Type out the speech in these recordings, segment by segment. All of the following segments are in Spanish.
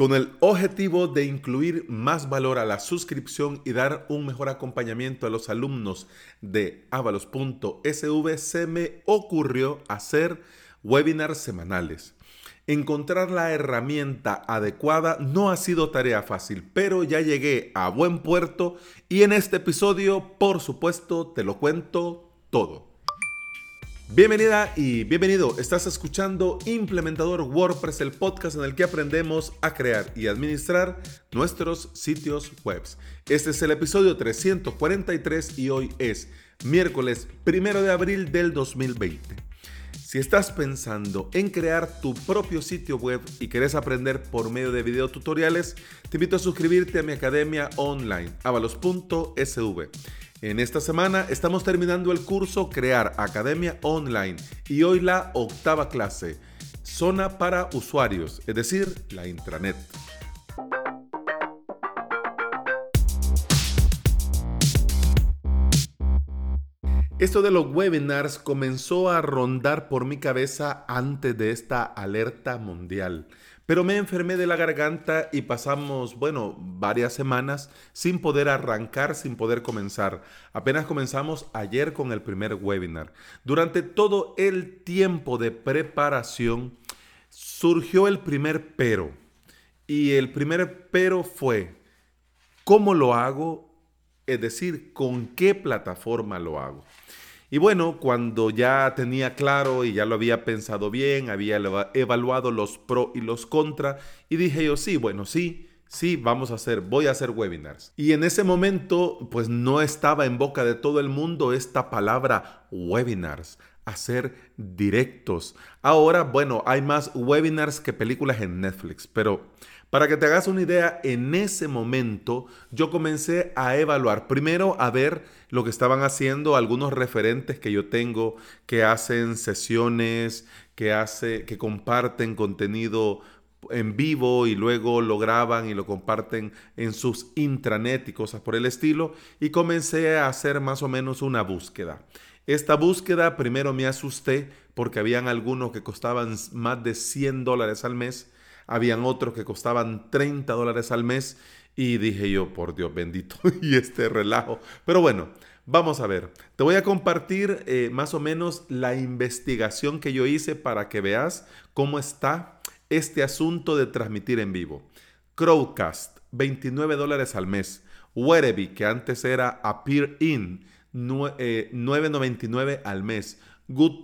con el objetivo de incluir más valor a la suscripción y dar un mejor acompañamiento a los alumnos de avalos.sv, se me ocurrió hacer webinars semanales. Encontrar la herramienta adecuada no ha sido tarea fácil, pero ya llegué a buen puerto y en este episodio, por supuesto, te lo cuento todo. Bienvenida y bienvenido. Estás escuchando Implementador WordPress, el podcast en el que aprendemos a crear y administrar nuestros sitios web. Este es el episodio 343 y hoy es miércoles 1 de abril del 2020. Si estás pensando en crear tu propio sitio web y querés aprender por medio de videotutoriales, te invito a suscribirte a mi academia online, avalos.sv. En esta semana estamos terminando el curso Crear Academia Online y hoy la octava clase, Zona para usuarios, es decir, la intranet. Esto de los webinars comenzó a rondar por mi cabeza antes de esta alerta mundial. Pero me enfermé de la garganta y pasamos, bueno, varias semanas sin poder arrancar, sin poder comenzar. Apenas comenzamos ayer con el primer webinar. Durante todo el tiempo de preparación surgió el primer pero. Y el primer pero fue, ¿cómo lo hago? Es decir, ¿con qué plataforma lo hago? Y bueno, cuando ya tenía claro y ya lo había pensado bien, había evaluado los pro y los contra, y dije yo, sí, bueno, sí, sí, vamos a hacer, voy a hacer webinars. Y en ese momento, pues no estaba en boca de todo el mundo esta palabra webinars, hacer directos. Ahora, bueno, hay más webinars que películas en Netflix, pero para que te hagas una idea, en ese momento yo comencé a evaluar, primero a ver lo que estaban haciendo algunos referentes que yo tengo que hacen sesiones, que, que comparten contenido en vivo y luego lo graban y lo comparten en sus intranet y cosas por el estilo y comencé a hacer más o menos una búsqueda. Esta búsqueda primero me asusté porque habían algunos que costaban más de 100 dólares al mes habían otros que costaban 30 dólares al mes y dije yo, por Dios bendito, y este relajo. Pero bueno, vamos a ver. Te voy a compartir eh, más o menos la investigación que yo hice para que veas cómo está este asunto de transmitir en vivo. Crowcast, 29 dólares al mes. Whereby, que antes era Appear In, 9.99 eh, al mes.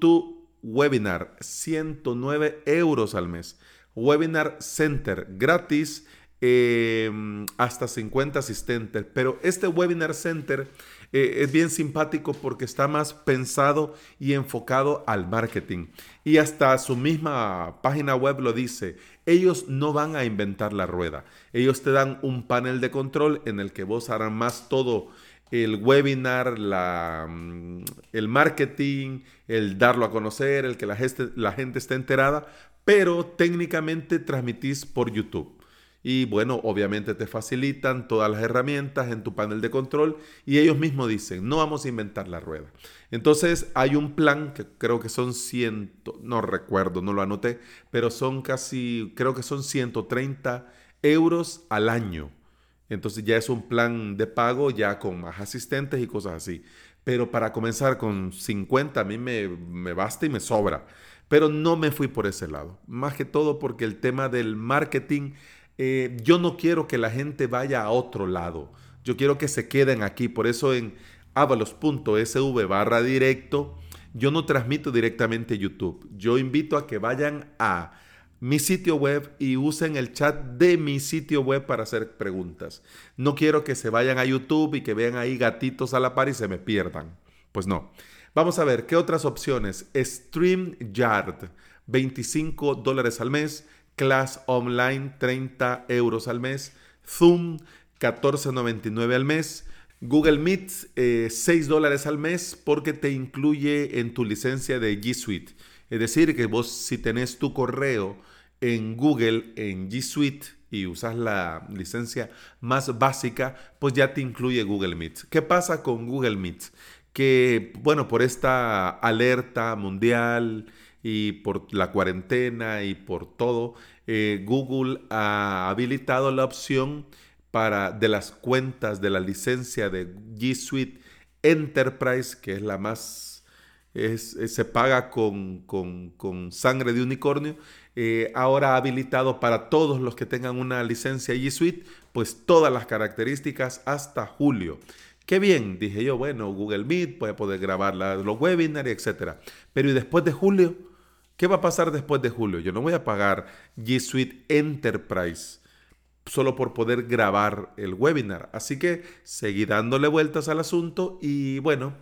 to Webinar, 109 euros al mes. Webinar Center gratis, em, hasta 50 asistentes. Pero este Webinar Center eh, es bien simpático porque está más pensado y enfocado al marketing. Y hasta su misma página web lo dice. Ellos no van a inventar la rueda. Ellos te dan un panel de control en el que vos harás más todo el webinar, la, mm, el marketing, el darlo a conocer, el que la gente, la gente esté enterada, pero técnicamente transmitís por YouTube. Y bueno, obviamente te facilitan todas las herramientas en tu panel de control y ellos mismos dicen, no vamos a inventar la rueda. Entonces hay un plan que creo que son ciento, no recuerdo, no lo anoté, pero son casi, creo que son 130 euros al año. Entonces ya es un plan de pago ya con más asistentes y cosas así. Pero para comenzar con 50 a mí me, me basta y me sobra. Pero no me fui por ese lado. Más que todo porque el tema del marketing, eh, yo no quiero que la gente vaya a otro lado. Yo quiero que se queden aquí. Por eso en avalos.sv barra directo, yo no transmito directamente YouTube. Yo invito a que vayan a mi sitio web y usen el chat de mi sitio web para hacer preguntas. No quiero que se vayan a YouTube y que vean ahí gatitos a la par y se me pierdan. Pues no. Vamos a ver, ¿qué otras opciones? StreamYard, 25 dólares al mes. Class Online, 30 euros al mes. Zoom, 14.99 al mes. Google Meet, 6 eh, dólares al mes porque te incluye en tu licencia de G Suite. Es decir, que vos si tenés tu correo en Google, en G Suite, y usas la licencia más básica, pues ya te incluye Google Meet. ¿Qué pasa con Google Meet? que, bueno, por esta alerta mundial y por la cuarentena y por todo, eh, Google ha habilitado la opción para, de las cuentas de la licencia de G Suite Enterprise, que es la más, se paga con, sangre de unicornio, eh, ahora ha habilitado para todos los que tengan una licencia G Suite, pues todas las características hasta julio. Qué bien, dije yo, bueno, Google Meet puede poder grabar los webinars, etc. Pero ¿y después de julio? ¿Qué va a pasar después de julio? Yo no voy a pagar G Suite Enterprise solo por poder grabar el webinar. Así que seguí dándole vueltas al asunto y bueno,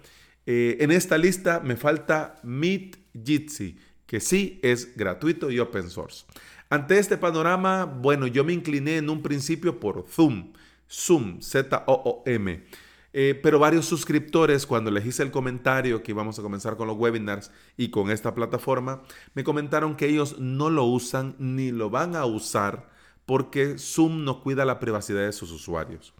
eh, en esta lista me falta Meet Jitsi, que sí es gratuito y open source. Ante este panorama, bueno, yo me incliné en un principio por Zoom, Zoom, Z-O-O-M. Eh, pero varios suscriptores, cuando les hice el comentario que íbamos a comenzar con los webinars y con esta plataforma, me comentaron que ellos no lo usan ni lo van a usar porque Zoom no cuida la privacidad de sus usuarios.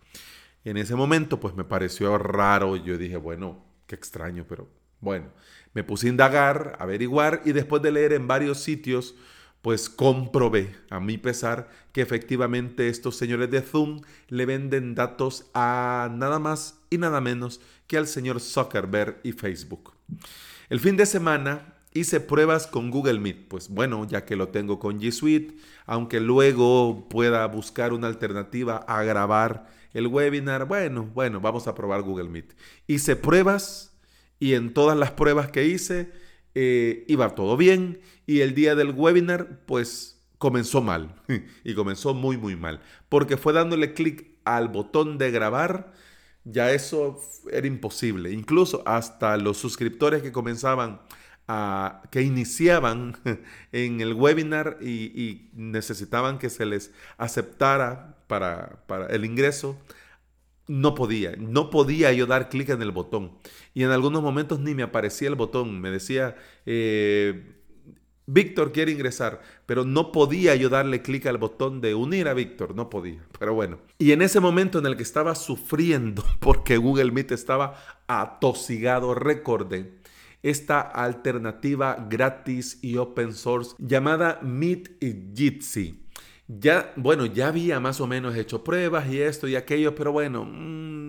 En ese momento, pues me pareció raro. Yo dije, bueno, qué extraño, pero bueno, me puse a indagar, averiguar y después de leer en varios sitios, pues comprobé, a mi pesar, que efectivamente estos señores de Zoom le venden datos a nada más y nada menos que al señor Zuckerberg y Facebook. El fin de semana hice pruebas con Google Meet, pues bueno, ya que lo tengo con G Suite, aunque luego pueda buscar una alternativa a grabar el webinar, bueno, bueno, vamos a probar Google Meet. Hice pruebas y en todas las pruebas que hice, eh, iba todo bien. Y el día del webinar pues comenzó mal. Y comenzó muy muy mal. Porque fue dándole clic al botón de grabar. Ya eso era imposible. Incluso hasta los suscriptores que comenzaban a, que iniciaban en el webinar y, necesitaban que se les aceptara para, para el ingreso no podía, no podía yo dar clic en el botón. Y en algunos momentos ni me aparecía el botón, me decía, eh, Víctor quiere ingresar, pero no podía yo darle clic al botón de unir a Víctor, no podía, pero bueno. Y en ese momento en el que estaba sufriendo porque Google Meet estaba atosigado, recordé esta alternativa gratis y open source llamada Meet Jitsi ya, bueno, ya había más o menos hecho pruebas y esto y aquello, pero bueno, mm,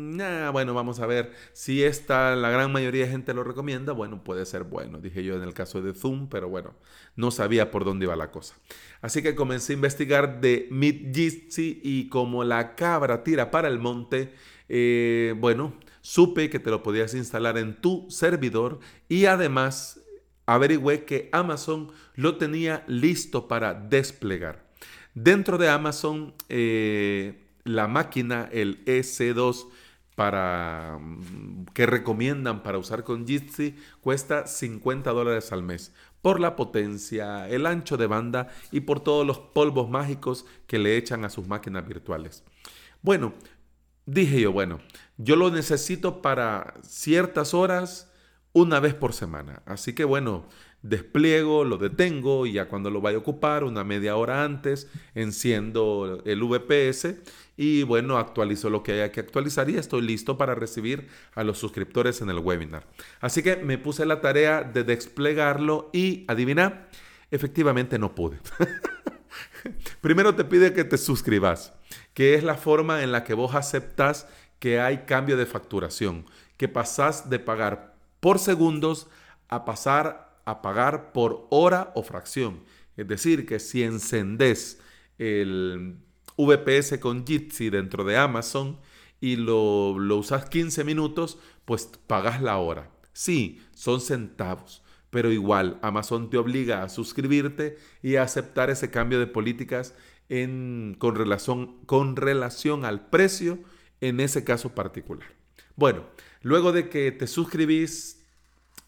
bueno, vamos a ver si esta, la gran mayoría de gente lo recomienda, bueno, puede ser bueno, dije yo en el caso de Zoom, pero bueno, no sabía por dónde iba la cosa. Así que comencé a investigar de Midjitsi y como la cabra tira para el monte, eh, bueno, supe que te lo podías instalar en tu servidor y además averigüé que Amazon lo tenía listo para desplegar. Dentro de Amazon, eh, la máquina, el EC2, para, mm, que recomiendan para usar con Jitsi, cuesta 50 dólares al mes por la potencia, el ancho de banda y por todos los polvos mágicos que le echan a sus máquinas virtuales. Bueno, dije yo, bueno, yo lo necesito para ciertas horas una vez por semana. Así que bueno, despliego, lo detengo y ya cuando lo vaya a ocupar, una media hora antes, enciendo el VPS y bueno, actualizo lo que haya que actualizar y estoy listo para recibir a los suscriptores en el webinar. Así que me puse la tarea de desplegarlo y adivina, efectivamente no pude. Primero te pide que te suscribas, que es la forma en la que vos aceptas que hay cambio de facturación, que pasás de pagar por segundos a pasar a pagar por hora o fracción. Es decir, que si encendés el VPS con Jitsi dentro de Amazon y lo, lo usas 15 minutos, pues pagas la hora. Sí, son centavos, pero igual Amazon te obliga a suscribirte y a aceptar ese cambio de políticas en, con, relación, con relación al precio en ese caso particular. Bueno, luego de que te suscribís,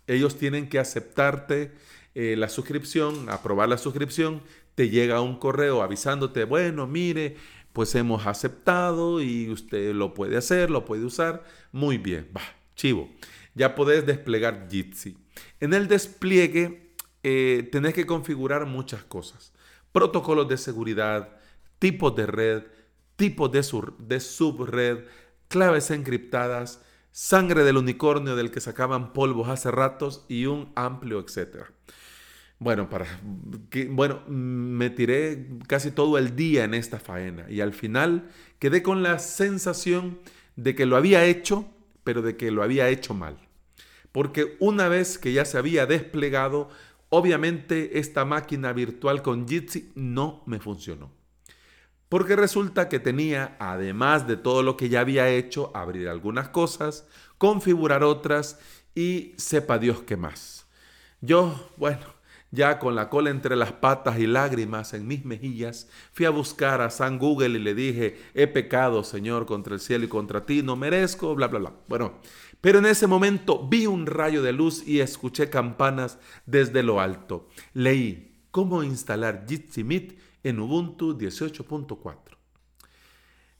ellos tienen que aceptarte eh, la suscripción, aprobar la suscripción, te llega un correo avisándote, bueno, mire, pues hemos aceptado y usted lo puede hacer, lo puede usar. Muy bien, chivo. Ya podés desplegar Jitsi. En el despliegue eh, tenés que configurar muchas cosas. Protocolos de seguridad, tipos de red, tipos de, de subred, claves encriptadas, sangre del unicornio del que sacaban polvos hace ratos y un amplio etcétera. Bueno, para bueno, me tiré casi todo el día en esta faena y al final quedé con la sensación de que lo había hecho, pero de que lo había hecho mal. Porque una vez que ya se había desplegado, obviamente esta máquina virtual con Jitsi no me funcionó. Porque resulta que tenía, además de todo lo que ya había hecho, abrir algunas cosas, configurar otras y sepa Dios qué más. Yo, bueno, ya con la cola entre las patas y lágrimas en mis mejillas, fui a buscar a San Google y le dije, he pecado, Señor, contra el cielo y contra ti, no merezco, bla, bla, bla. Bueno, pero en ese momento vi un rayo de luz y escuché campanas desde lo alto. Leí cómo instalar Jitsi Meet en Ubuntu 18.4.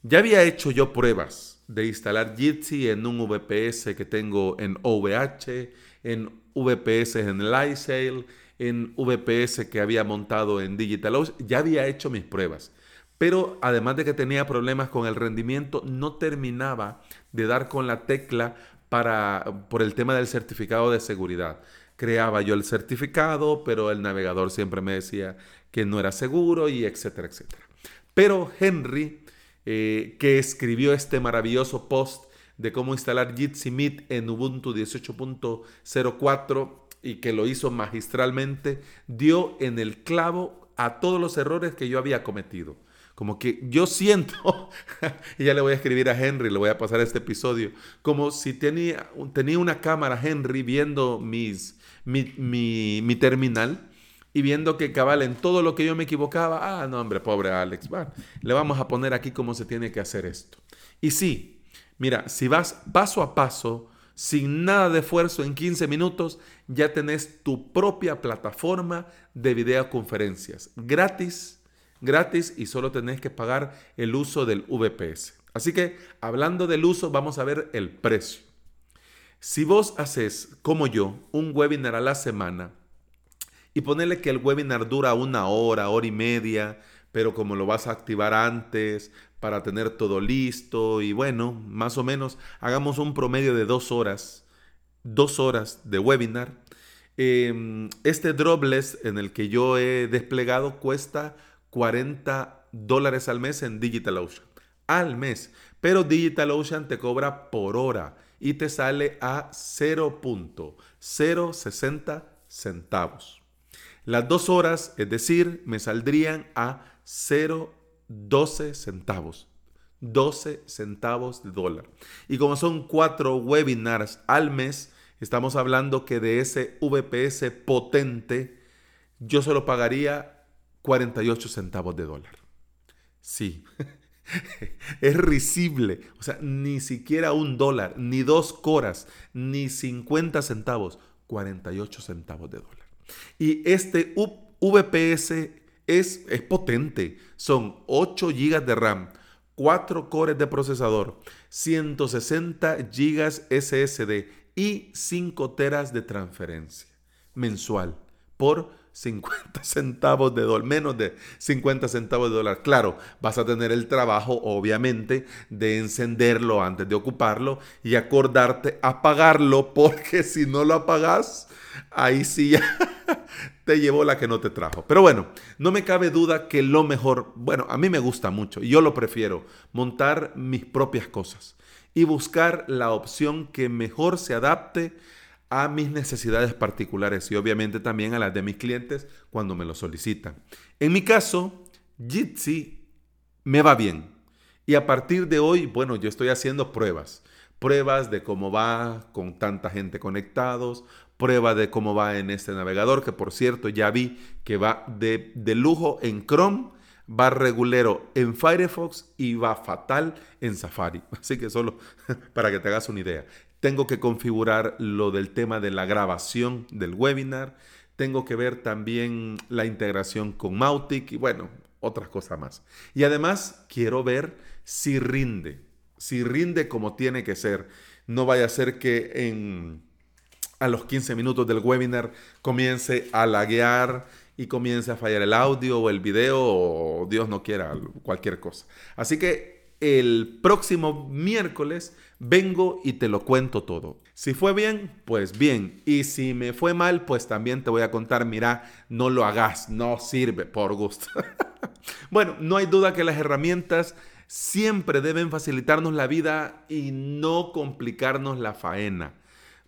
Ya había hecho yo pruebas de instalar Jitsi en un VPS que tengo en OVH, en VPS en Lysale, en VPS que había montado en DigitalOcean. Ya había hecho mis pruebas. Pero además de que tenía problemas con el rendimiento, no terminaba de dar con la tecla para, por el tema del certificado de seguridad. Creaba yo el certificado, pero el navegador siempre me decía que no era seguro y etcétera, etcétera. Pero Henry, eh, que escribió este maravilloso post de cómo instalar Jitsi Meet en Ubuntu 18.04 y que lo hizo magistralmente, dio en el clavo a todos los errores que yo había cometido. Como que yo siento, y ya le voy a escribir a Henry, le voy a pasar este episodio, como si tenía, tenía una cámara Henry viendo mis, mi, mi, terminal y viendo que cabal en todo lo que yo me equivocaba, ah, no hombre, pobre Alex, le vamos a poner aquí cómo se tiene que hacer esto. Y sí, mira, si vas paso a paso, sin nada de esfuerzo, en 15 minutos, ya tenés tu propia plataforma de videoconferencias gratis gratis y solo tenés que pagar el uso del VPS. Así que hablando del uso, vamos a ver el precio. Si vos haces, como yo, un webinar a la semana y ponerle que el webinar dura una hora, hora y media, pero como lo vas a activar antes para tener todo listo y bueno, más o menos hagamos un promedio de dos horas, dos horas de webinar. Em, este dropless en el que yo he desplegado cuesta 40 dólares al mes en DigitalOcean. Al mes. Pero DigitalOcean te cobra por hora y te sale a 0.060 centavos. Las dos horas, es decir, me saldrían a 0.12 centavos. 12 centavos de dólar. Y como son cuatro webinars al mes, estamos hablando que de ese VPS potente, yo solo pagaría 48 centavos de dólar. Sí, es risible. O sea, ni siquiera un dólar, ni dos coras, ni 50 centavos, 48 centavos de dólar. Y este VPS es, es potente. Son 8 GB de RAM, 4 cores de procesador, 160 GB SSD y 5 teras de transferencia mensual por 50 centavos de dólar, menos de 50 centavos de dólar. Claro, vas a tener el trabajo, obviamente, de encenderlo antes de ocuparlo y acordarte apagarlo, porque si no lo apagas, ahí sí ya te llevó la que no te trajo. Pero bueno, no me cabe duda que lo mejor, bueno, a mí me gusta mucho y yo lo prefiero, montar mis propias cosas y buscar la opción que mejor se adapte a mis necesidades particulares y obviamente también a las de mis clientes cuando me lo solicitan. En mi caso, Jitsi me va bien. Y a partir de hoy, bueno, yo estoy haciendo pruebas. Pruebas de cómo va con tanta gente conectados, prueba de cómo va en este navegador, que por cierto ya vi que va de, de lujo en Chrome, va regulero en Firefox y va fatal en Safari. Así que solo para que te hagas una idea. Tengo que configurar lo del tema de la grabación del webinar. Tengo que ver también la integración con Mautic y bueno, otras cosas más. Y además quiero ver si rinde, si rinde como tiene que ser. No vaya a ser que en, a los 15 minutos del webinar comience a laguear y comience a fallar el audio o el video o Dios no quiera cualquier cosa. Así que el próximo miércoles vengo y te lo cuento todo. Si fue bien, pues bien. Y si me fue mal, pues también te voy a contar, mira, no lo hagas, no sirve por gusto. bueno, no hay duda que las herramientas siempre deben facilitarnos la vida y no complicarnos la faena.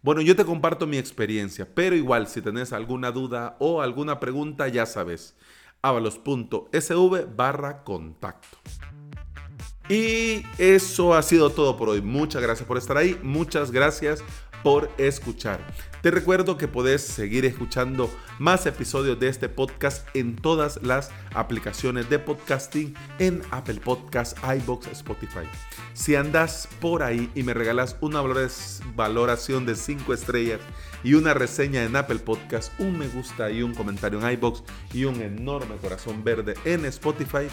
Bueno, yo te comparto mi experiencia, pero igual si tenés alguna duda o alguna pregunta, ya sabes, avalos.sv barra contacto. Y eso ha sido todo por hoy. Muchas gracias por estar ahí. Muchas gracias por escuchar. Te recuerdo que puedes seguir escuchando más episodios de este podcast en todas las aplicaciones de podcasting en Apple Podcasts, iBox, Spotify. Si andas por ahí y me regalas una valoración de 5 estrellas y una reseña en Apple Podcasts, un me gusta y un comentario en iBox y un enorme corazón verde en Spotify,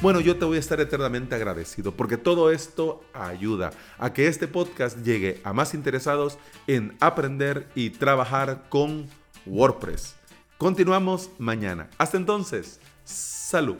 bueno, yo te voy a estar eternamente agradecido porque todo esto ayuda a que este podcast llegue a más interesados en aprender y trabajar con WordPress. Continuamos mañana. Hasta entonces, salud.